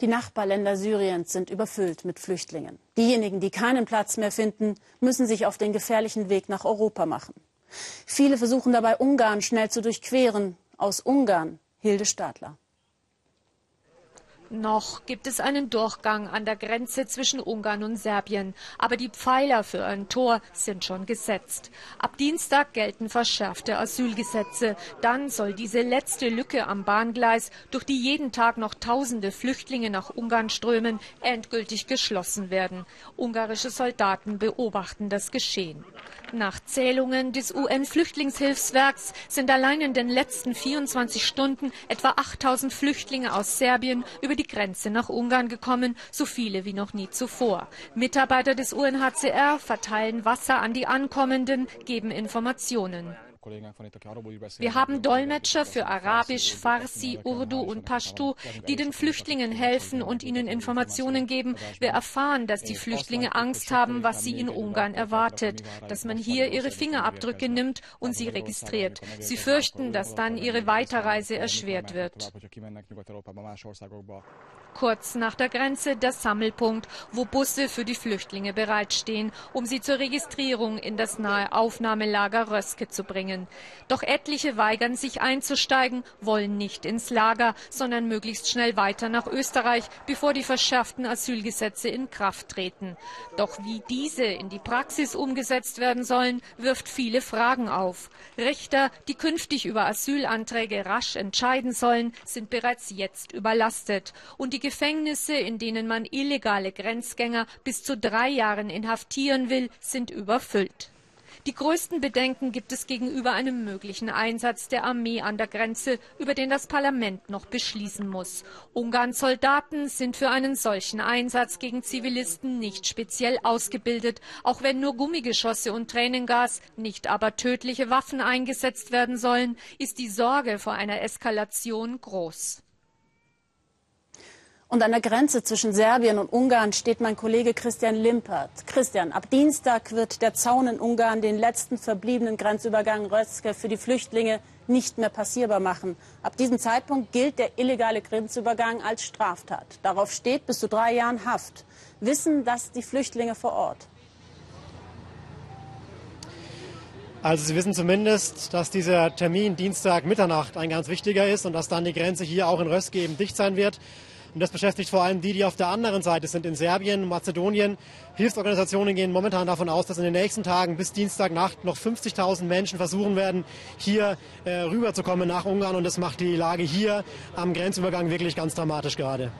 Die Nachbarländer Syriens sind überfüllt mit Flüchtlingen. Diejenigen, die keinen Platz mehr finden, müssen sich auf den gefährlichen Weg nach Europa machen. Viele versuchen dabei, Ungarn schnell zu durchqueren. Aus Ungarn Hilde Stadler. Noch gibt es einen Durchgang an der Grenze zwischen Ungarn und Serbien, aber die Pfeiler für ein Tor sind schon gesetzt. Ab Dienstag gelten verschärfte Asylgesetze. Dann soll diese letzte Lücke am Bahngleis, durch die jeden Tag noch tausende Flüchtlinge nach Ungarn strömen, endgültig geschlossen werden. Ungarische Soldaten beobachten das Geschehen. Nach Zählungen des UN-Flüchtlingshilfswerks sind allein in den letzten 24 Stunden etwa 8000 Flüchtlinge aus Serbien über die Grenze nach Ungarn gekommen, so viele wie noch nie zuvor. Mitarbeiter des UNHCR verteilen Wasser an die Ankommenden, geben Informationen. Wir haben Dolmetscher für Arabisch, Farsi, Urdu und Pashto, die den Flüchtlingen helfen und ihnen Informationen geben. Wir erfahren, dass die Flüchtlinge Angst haben, was sie in Ungarn erwartet, dass man hier ihre Fingerabdrücke nimmt und sie registriert. Sie fürchten, dass dann ihre Weiterreise erschwert wird. Kurz nach der Grenze der Sammelpunkt, wo Busse für die Flüchtlinge bereitstehen, um sie zur Registrierung in das nahe Aufnahmelager Röske zu bringen. Doch etliche weigern sich einzusteigen, wollen nicht ins Lager, sondern möglichst schnell weiter nach Österreich, bevor die verschärften Asylgesetze in Kraft treten. Doch wie diese in die Praxis umgesetzt werden sollen, wirft viele Fragen auf. Richter, die künftig über Asylanträge rasch entscheiden sollen, sind bereits jetzt überlastet. Und die Gefängnisse, in denen man illegale Grenzgänger bis zu drei Jahren inhaftieren will, sind überfüllt. Die größten Bedenken gibt es gegenüber einem möglichen Einsatz der Armee an der Grenze, über den das Parlament noch beschließen muss. Ungarns Soldaten sind für einen solchen Einsatz gegen Zivilisten nicht speziell ausgebildet, auch wenn nur Gummigeschosse und Tränengas, nicht aber tödliche Waffen eingesetzt werden sollen, ist die Sorge vor einer Eskalation groß. Und an der Grenze zwischen Serbien und Ungarn steht mein Kollege Christian Limpert. Christian, ab Dienstag wird der Zaun in Ungarn den letzten verbliebenen Grenzübergang Rötzke für die Flüchtlinge nicht mehr passierbar machen. Ab diesem Zeitpunkt gilt der illegale Grenzübergang als Straftat. Darauf steht bis zu drei Jahren Haft. Wissen das die Flüchtlinge vor Ort? Also Sie wissen zumindest, dass dieser Termin Dienstag Mitternacht ein ganz wichtiger ist und dass dann die Grenze hier auch in Röske eben dicht sein wird. Und das beschäftigt vor allem die, die auf der anderen Seite sind, in Serbien, Mazedonien. Hilfsorganisationen gehen momentan davon aus, dass in den nächsten Tagen bis Dienstagnacht noch 50.000 Menschen versuchen werden, hier äh, rüberzukommen nach Ungarn. Und das macht die Lage hier am Grenzübergang wirklich ganz dramatisch gerade.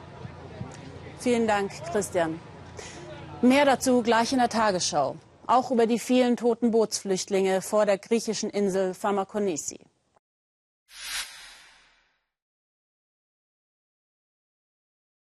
Vielen Dank, Christian. Mehr dazu gleich in der Tagesschau. Auch über die vielen toten Bootsflüchtlinge vor der griechischen Insel Pharmakonisi.